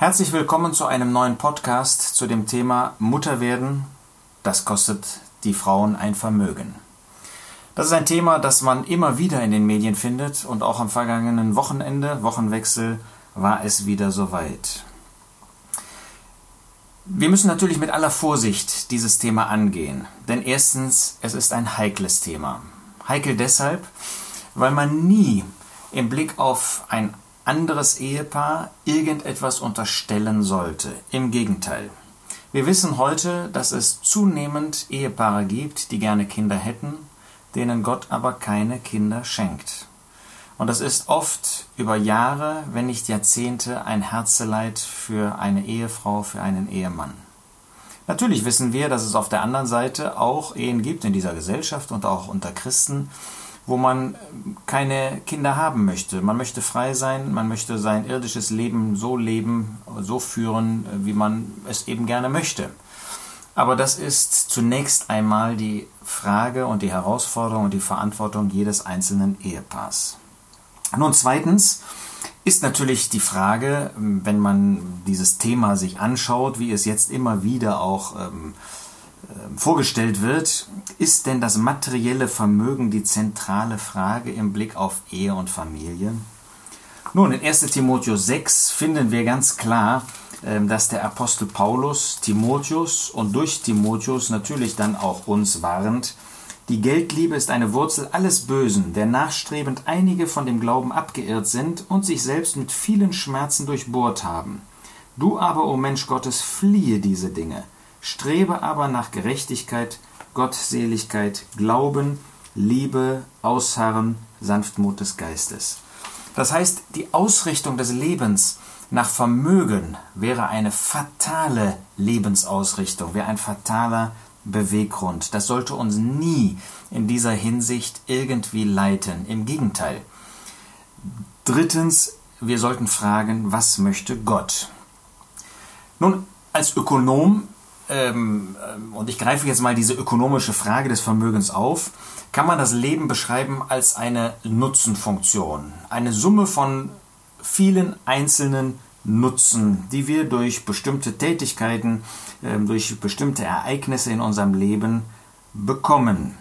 Herzlich willkommen zu einem neuen Podcast zu dem Thema Mutter werden. Das kostet die Frauen ein Vermögen. Das ist ein Thema, das man immer wieder in den Medien findet und auch am vergangenen Wochenende, Wochenwechsel, war es wieder soweit. Wir müssen natürlich mit aller Vorsicht dieses Thema angehen, denn erstens, es ist ein heikles Thema. Heikel deshalb, weil man nie im Blick auf ein anderes Ehepaar irgendetwas unterstellen sollte. Im Gegenteil. Wir wissen heute, dass es zunehmend Ehepaare gibt, die gerne Kinder hätten, denen Gott aber keine Kinder schenkt. Und das ist oft über Jahre, wenn nicht Jahrzehnte, ein Herzeleid für eine Ehefrau, für einen Ehemann. Natürlich wissen wir, dass es auf der anderen Seite auch Ehen gibt in dieser Gesellschaft und auch unter Christen, wo man keine Kinder haben möchte. Man möchte frei sein, man möchte sein irdisches Leben so leben, so führen, wie man es eben gerne möchte. Aber das ist zunächst einmal die Frage und die Herausforderung und die Verantwortung jedes einzelnen Ehepaars. Nun zweitens ist natürlich die Frage, wenn man dieses Thema sich anschaut, wie es jetzt immer wieder auch ähm, vorgestellt wird, ist denn das materielle Vermögen die zentrale Frage im Blick auf Ehe und Familie? Nun, in 1 Timotheus 6 finden wir ganz klar, ähm, dass der Apostel Paulus Timotheus und durch Timotheus natürlich dann auch uns warnt, die Geldliebe ist eine Wurzel alles Bösen, der nachstrebend einige von dem Glauben abgeirrt sind und sich selbst mit vielen Schmerzen durchbohrt haben. Du aber, o Mensch Gottes, fliehe diese Dinge – strebe aber nach Gerechtigkeit, Gottseligkeit, Glauben, Liebe, Ausharren, Sanftmut des Geistes. Das heißt, die Ausrichtung des Lebens nach Vermögen wäre eine fatale Lebensausrichtung, wäre ein fataler Beweggrund. Das sollte uns nie in dieser Hinsicht irgendwie leiten. Im Gegenteil. Drittens, wir sollten fragen, was möchte Gott? Nun, als Ökonom ähm, ähm, und ich greife jetzt mal diese ökonomische Frage des Vermögens auf, kann man das Leben beschreiben als eine Nutzenfunktion. Eine Summe von vielen einzelnen Nutzen, die wir durch bestimmte Tätigkeiten, ähm, durch bestimmte Ereignisse in unserem Leben bekommen.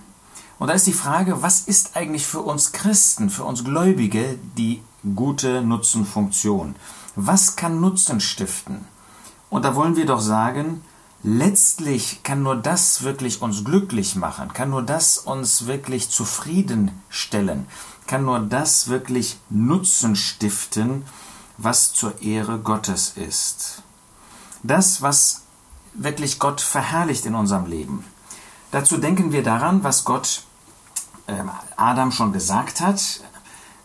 Und da ist die Frage, was ist eigentlich für uns Christen, für uns Gläubige die gute Nutzenfunktion? Was kann Nutzen stiften? Und da wollen wir doch sagen, letztlich kann nur das wirklich uns glücklich machen, kann nur das uns wirklich zufriedenstellen, kann nur das wirklich Nutzen stiften, was zur Ehre Gottes ist. Das, was wirklich Gott verherrlicht in unserem Leben. Dazu denken wir daran, was Gott äh, Adam schon gesagt hat.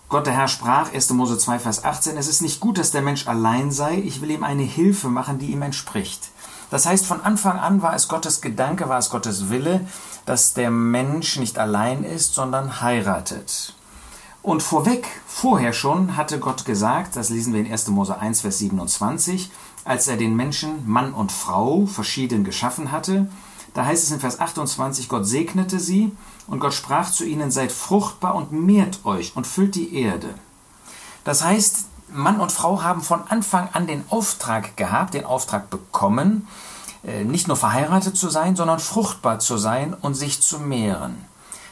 Gott der Herr sprach, 1. Mose 2, Vers 18, es ist nicht gut, dass der Mensch allein sei, ich will ihm eine Hilfe machen, die ihm entspricht. Das heißt, von Anfang an war es Gottes Gedanke, war es Gottes Wille, dass der Mensch nicht allein ist, sondern heiratet. Und vorweg, vorher schon, hatte Gott gesagt, das lesen wir in 1. Mose 1, Vers 27, als er den Menschen, Mann und Frau, verschieden geschaffen hatte, da heißt es in Vers 28, Gott segnete sie und Gott sprach zu ihnen, seid fruchtbar und mehrt euch und füllt die Erde. Das heißt, Mann und Frau haben von Anfang an den Auftrag gehabt, den Auftrag bekommen, äh, nicht nur verheiratet zu sein, sondern fruchtbar zu sein und sich zu mehren.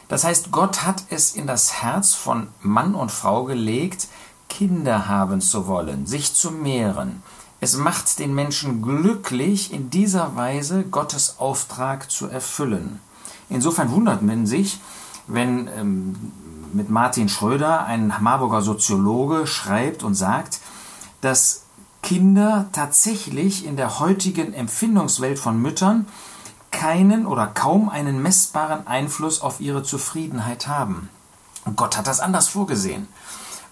Das heißt, Gott hat es in das Herz von Mann und Frau gelegt, Kinder haben zu wollen, sich zu mehren. Es macht den Menschen glücklich, in dieser Weise Gottes Auftrag zu erfüllen. Insofern wundert man sich, wenn ähm, mit Martin Schröder, ein Marburger Soziologe, schreibt und sagt, dass Kinder tatsächlich in der heutigen Empfindungswelt von Müttern keinen oder kaum einen messbaren Einfluss auf ihre Zufriedenheit haben. Und Gott hat das anders vorgesehen.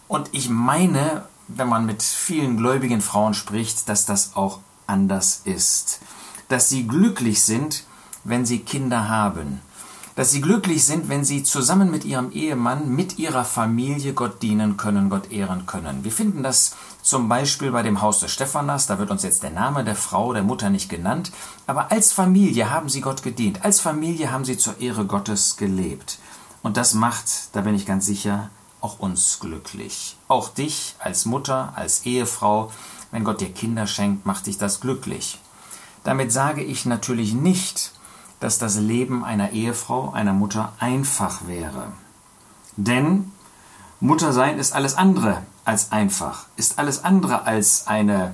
Und ich meine, wenn man mit vielen gläubigen Frauen spricht, dass das auch anders ist. Dass sie glücklich sind, wenn sie Kinder haben dass sie glücklich sind, wenn sie zusammen mit ihrem Ehemann, mit ihrer Familie Gott dienen können, Gott ehren können. Wir finden das zum Beispiel bei dem Haus des Stephanas, da wird uns jetzt der Name der Frau, der Mutter nicht genannt, aber als Familie haben sie Gott gedient, als Familie haben sie zur Ehre Gottes gelebt. Und das macht, da bin ich ganz sicher, auch uns glücklich. Auch dich als Mutter, als Ehefrau, wenn Gott dir Kinder schenkt, macht dich das glücklich. Damit sage ich natürlich nicht, dass das Leben einer Ehefrau, einer Mutter einfach wäre. Denn Muttersein ist alles andere als einfach, ist alles andere als eine,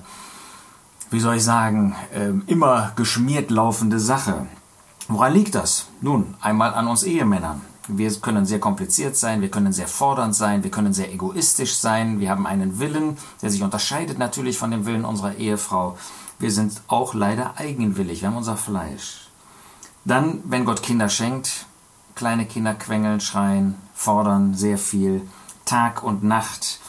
wie soll ich sagen, ähm, immer geschmiert laufende Sache. Woran liegt das? Nun, einmal an uns Ehemännern. Wir können sehr kompliziert sein, wir können sehr fordernd sein, wir können sehr egoistisch sein, wir haben einen Willen, der sich unterscheidet natürlich von dem Willen unserer Ehefrau. Wir sind auch leider eigenwillig, wir haben unser Fleisch. Dann, wenn Gott Kinder schenkt, kleine Kinder quengeln, schreien, fordern sehr viel, Tag und Nacht.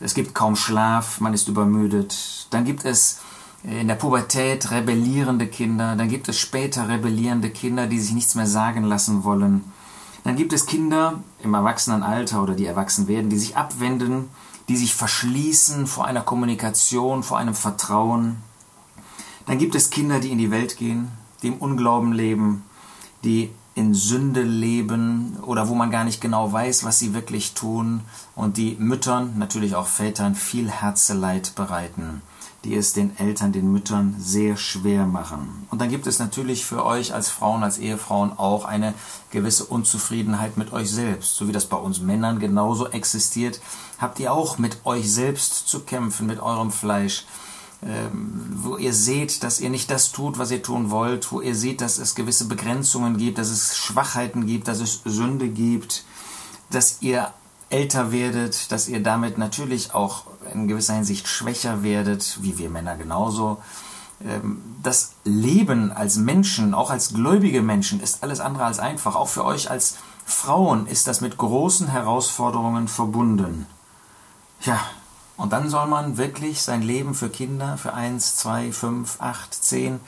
Es gibt kaum Schlaf, man ist übermüdet. Dann gibt es in der Pubertät rebellierende Kinder, dann gibt es später rebellierende Kinder, die sich nichts mehr sagen lassen wollen. Dann gibt es Kinder im Erwachsenenalter oder die erwachsen werden, die sich abwenden, die sich verschließen vor einer Kommunikation, vor einem Vertrauen. Dann gibt es Kinder, die in die Welt gehen, die im Unglauben leben, die in Sünde leben oder wo man gar nicht genau weiß, was sie wirklich tun und die Müttern, natürlich auch Vätern, viel Herzeleid bereiten die es den Eltern, den Müttern sehr schwer machen. Und dann gibt es natürlich für euch als Frauen, als Ehefrauen auch eine gewisse Unzufriedenheit mit euch selbst. So wie das bei uns Männern genauso existiert, habt ihr auch mit euch selbst zu kämpfen, mit eurem Fleisch. Ähm, wo ihr seht, dass ihr nicht das tut, was ihr tun wollt, wo ihr seht, dass es gewisse Begrenzungen gibt, dass es Schwachheiten gibt, dass es Sünde gibt, dass ihr älter werdet, dass ihr damit natürlich auch in gewisser Hinsicht schwächer werdet, wie wir Männer genauso. Ähm, das Leben als Menschen, auch als gläubige Menschen, ist alles andere als einfach. Auch für euch als Frauen ist das mit großen Herausforderungen verbunden. Ja, und dann soll man wirklich sein Leben für Kinder, für eins, zwei, fünf, acht, zehn,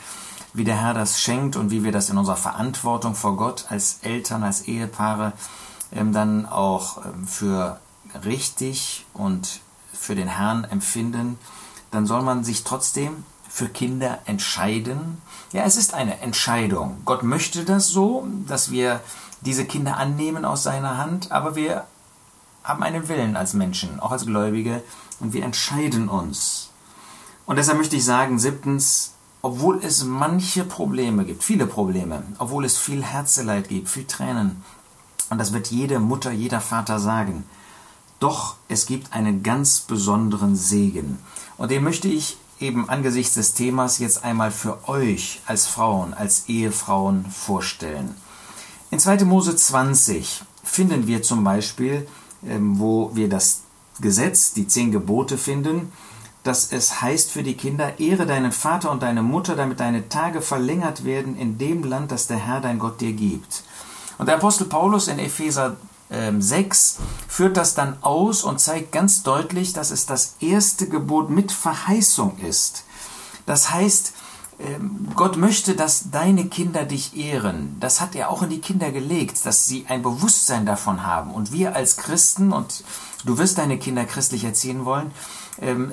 wie der Herr das schenkt und wie wir das in unserer Verantwortung vor Gott als Eltern, als Ehepaare ähm, dann auch ähm, für richtig und für den Herrn empfinden, dann soll man sich trotzdem für Kinder entscheiden. Ja, es ist eine Entscheidung. Gott möchte das so, dass wir diese Kinder annehmen aus seiner Hand, aber wir haben einen Willen als Menschen, auch als Gläubige, und wir entscheiden uns. Und deshalb möchte ich sagen, siebtens, obwohl es manche Probleme gibt, viele Probleme, obwohl es viel Herzeleid gibt, viel Tränen, und das wird jede Mutter, jeder Vater sagen. Doch es gibt einen ganz besonderen Segen. Und den möchte ich eben angesichts des Themas jetzt einmal für euch als Frauen, als Ehefrauen vorstellen. In 2. Mose 20 finden wir zum Beispiel, wo wir das Gesetz, die zehn Gebote finden, dass es heißt für die Kinder, ehre deinen Vater und deine Mutter, damit deine Tage verlängert werden in dem Land, das der Herr dein Gott dir gibt. Und der Apostel Paulus in Epheser ähm, 6 führt das dann aus und zeigt ganz deutlich, dass es das erste Gebot mit Verheißung ist. Das heißt, ähm, Gott möchte, dass deine Kinder dich ehren. Das hat er auch in die Kinder gelegt, dass sie ein Bewusstsein davon haben. Und wir als Christen, und du wirst deine Kinder christlich erziehen wollen, ähm,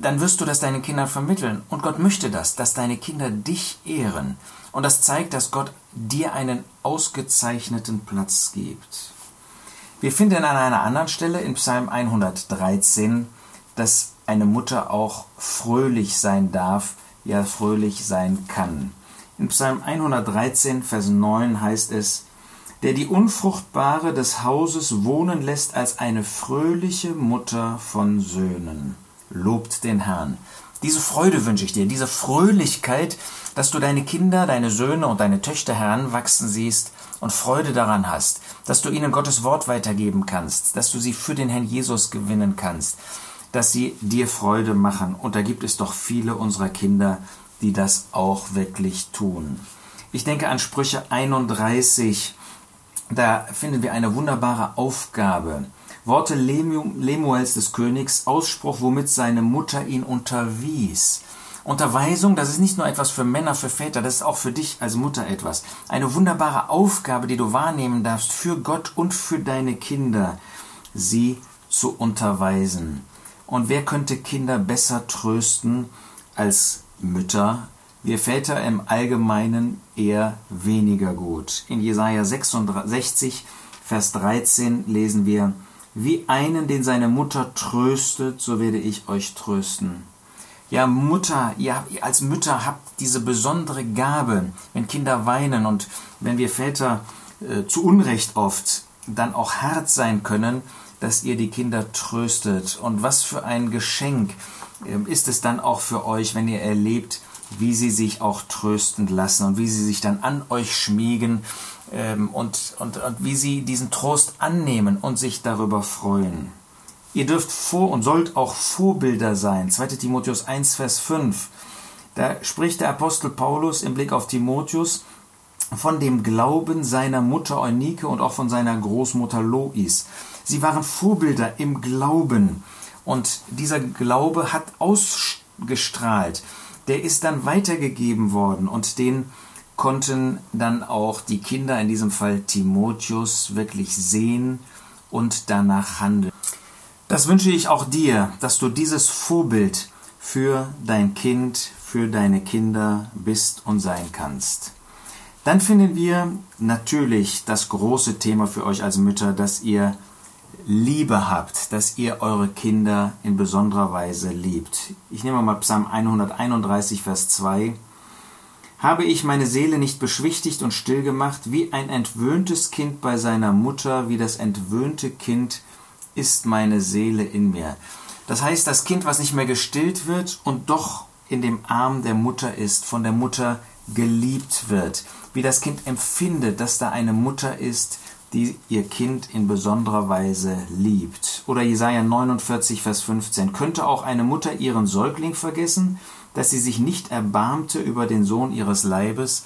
dann wirst du das deinen Kindern vermitteln. Und Gott möchte das, dass deine Kinder dich ehren. Und das zeigt, dass Gott dir einen ausgezeichneten Platz gibt. Wir finden an einer anderen Stelle in Psalm 113, dass eine Mutter auch fröhlich sein darf, ja fröhlich sein kann. In Psalm 113, Vers 9 heißt es, der die Unfruchtbare des Hauses wohnen lässt als eine fröhliche Mutter von Söhnen. Lobt den Herrn. Diese Freude wünsche ich dir, diese Fröhlichkeit, dass du deine Kinder, deine Söhne und deine Töchter heranwachsen siehst und Freude daran hast, dass du ihnen Gottes Wort weitergeben kannst, dass du sie für den Herrn Jesus gewinnen kannst, dass sie dir Freude machen. Und da gibt es doch viele unserer Kinder, die das auch wirklich tun. Ich denke an Sprüche 31, da finden wir eine wunderbare Aufgabe. Worte Lemuels des Königs, Ausspruch, womit seine Mutter ihn unterwies. Unterweisung, das ist nicht nur etwas für Männer, für Väter, das ist auch für dich als Mutter etwas. Eine wunderbare Aufgabe, die du wahrnehmen darfst für Gott und für deine Kinder, sie zu unterweisen. Und wer könnte Kinder besser trösten als Mütter? Wir Väter im Allgemeinen eher weniger gut. In Jesaja 66, Vers 13 lesen wir, wie einen, den seine Mutter tröstet, so werde ich euch trösten. Ja, Mutter, ihr als Mütter habt diese besondere Gabe, wenn Kinder weinen und wenn wir Väter äh, zu Unrecht oft dann auch hart sein können, dass ihr die Kinder tröstet. Und was für ein Geschenk äh, ist es dann auch für euch, wenn ihr erlebt, wie sie sich auch trösten lassen und wie sie sich dann an euch schmiegen ähm, und, und, und wie sie diesen Trost annehmen und sich darüber freuen. Ihr dürft vor und sollt auch Vorbilder sein. 2 Timotheus 1, Vers 5. Da spricht der Apostel Paulus im Blick auf Timotheus von dem Glauben seiner Mutter Eunike und auch von seiner Großmutter Lois. Sie waren Vorbilder im Glauben. Und dieser Glaube hat ausgestrahlt. Der ist dann weitergegeben worden und den konnten dann auch die Kinder, in diesem Fall Timotheus, wirklich sehen und danach handeln. Das wünsche ich auch dir, dass du dieses Vorbild für dein Kind, für deine Kinder bist und sein kannst. Dann finden wir natürlich das große Thema für euch als Mütter, dass ihr Liebe habt, dass ihr eure Kinder in besonderer Weise liebt. Ich nehme mal Psalm 131, Vers 2. Habe ich meine Seele nicht beschwichtigt und stillgemacht, wie ein entwöhntes Kind bei seiner Mutter, wie das entwöhnte Kind ist meine Seele in mir. Das heißt, das Kind, was nicht mehr gestillt wird und doch in dem Arm der Mutter ist, von der Mutter geliebt wird, wie das Kind empfindet, dass da eine Mutter ist, die ihr Kind in besonderer Weise liebt. Oder Jesaja 49, Vers 15. Könnte auch eine Mutter ihren Säugling vergessen, dass sie sich nicht erbarmte über den Sohn ihres Leibes?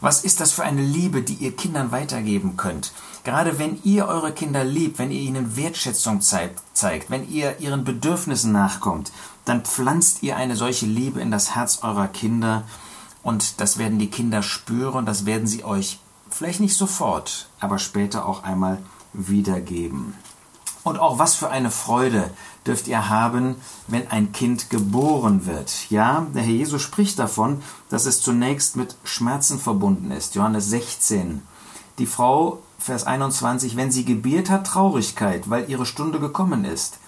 Was ist das für eine Liebe, die ihr Kindern weitergeben könnt? Gerade wenn ihr eure Kinder liebt, wenn ihr ihnen Wertschätzung zeigt, wenn ihr ihren Bedürfnissen nachkommt, dann pflanzt ihr eine solche Liebe in das Herz eurer Kinder und das werden die Kinder spüren, das werden sie euch vielleicht nicht sofort, aber später auch einmal wiedergeben. Und auch was für eine Freude dürft ihr haben, wenn ein Kind geboren wird. Ja, der Herr Jesus spricht davon, dass es zunächst mit Schmerzen verbunden ist. Johannes 16. Die Frau Vers 21, wenn sie gebiert hat, Traurigkeit, weil ihre Stunde gekommen ist.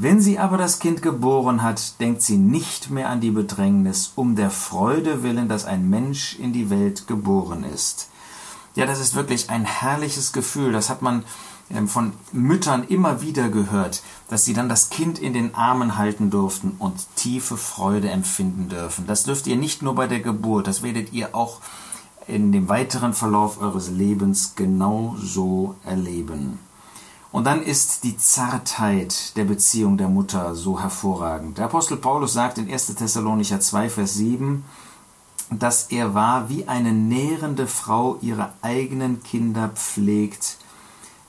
Wenn sie aber das Kind geboren hat, denkt sie nicht mehr an die Bedrängnis, um der Freude willen, dass ein Mensch in die Welt geboren ist. Ja, das ist wirklich ein herrliches Gefühl. Das hat man ähm, von Müttern immer wieder gehört, dass sie dann das Kind in den Armen halten durften und tiefe Freude empfinden dürfen. Das dürft ihr nicht nur bei der Geburt, das werdet ihr auch in dem weiteren Verlauf eures Lebens genau so erleben. Und dann ist die Zartheit der Beziehung der Mutter so hervorragend. Der Apostel Paulus sagt in 1. Thessalonicher 2, Vers 7, dass er war, wie eine nährende Frau ihre eigenen Kinder pflegt.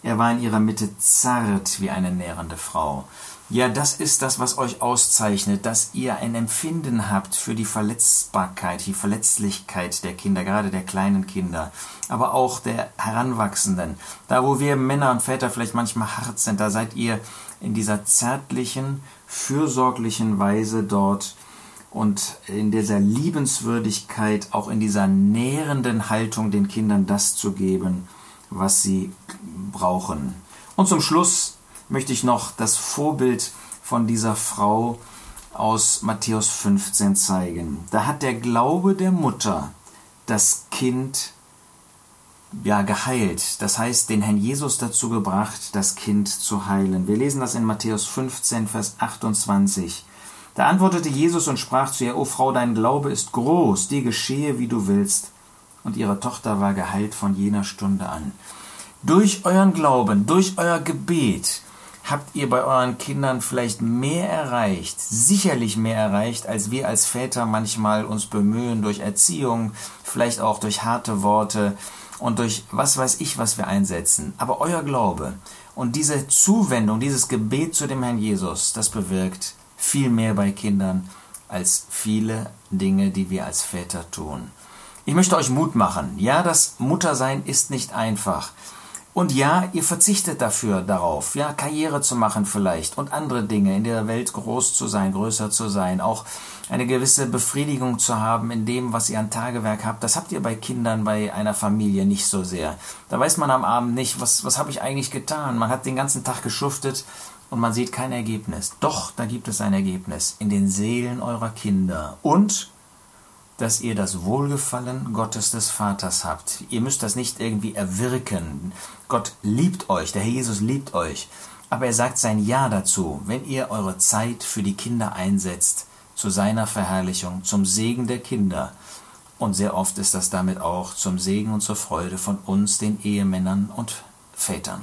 Er war in ihrer Mitte zart wie eine nährende Frau. Ja, das ist das, was euch auszeichnet, dass ihr ein Empfinden habt für die Verletzbarkeit, die Verletzlichkeit der Kinder, gerade der kleinen Kinder, aber auch der Heranwachsenden. Da, wo wir Männer und Väter vielleicht manchmal hart sind, da seid ihr in dieser zärtlichen, fürsorglichen Weise dort und in dieser Liebenswürdigkeit, auch in dieser nährenden Haltung den Kindern das zu geben, was sie brauchen. Und zum Schluss möchte ich noch das Vorbild von dieser Frau aus Matthäus 15 zeigen. Da hat der Glaube der Mutter das Kind ja geheilt. Das heißt, den Herrn Jesus dazu gebracht, das Kind zu heilen. Wir lesen das in Matthäus 15, Vers 28. Da antwortete Jesus und sprach zu ihr, O Frau, dein Glaube ist groß, dir geschehe, wie du willst. Und ihre Tochter war geheilt von jener Stunde an. Durch euren Glauben, durch euer Gebet habt ihr bei euren Kindern vielleicht mehr erreicht, sicherlich mehr erreicht, als wir als Väter manchmal uns bemühen durch Erziehung, vielleicht auch durch harte Worte und durch was weiß ich, was wir einsetzen. Aber euer Glaube und diese Zuwendung, dieses Gebet zu dem Herrn Jesus, das bewirkt viel mehr bei Kindern als viele Dinge, die wir als Väter tun. Ich möchte euch Mut machen. Ja, das Muttersein ist nicht einfach. Und ja, ihr verzichtet dafür darauf, ja, Karriere zu machen vielleicht und andere Dinge, in der Welt groß zu sein, größer zu sein, auch eine gewisse Befriedigung zu haben in dem, was ihr an Tagewerk habt. Das habt ihr bei Kindern, bei einer Familie nicht so sehr. Da weiß man am Abend nicht, was, was habe ich eigentlich getan. Man hat den ganzen Tag geschuftet und man sieht kein Ergebnis. Doch, da gibt es ein Ergebnis in den Seelen eurer Kinder und dass ihr das Wohlgefallen Gottes des Vaters habt. Ihr müsst das nicht irgendwie erwirken. Gott liebt euch, der Herr Jesus liebt euch. Aber er sagt sein Ja dazu, wenn ihr eure Zeit für die Kinder einsetzt, zu seiner Verherrlichung, zum Segen der Kinder. Und sehr oft ist das damit auch zum Segen und zur Freude von uns, den Ehemännern und Vätern.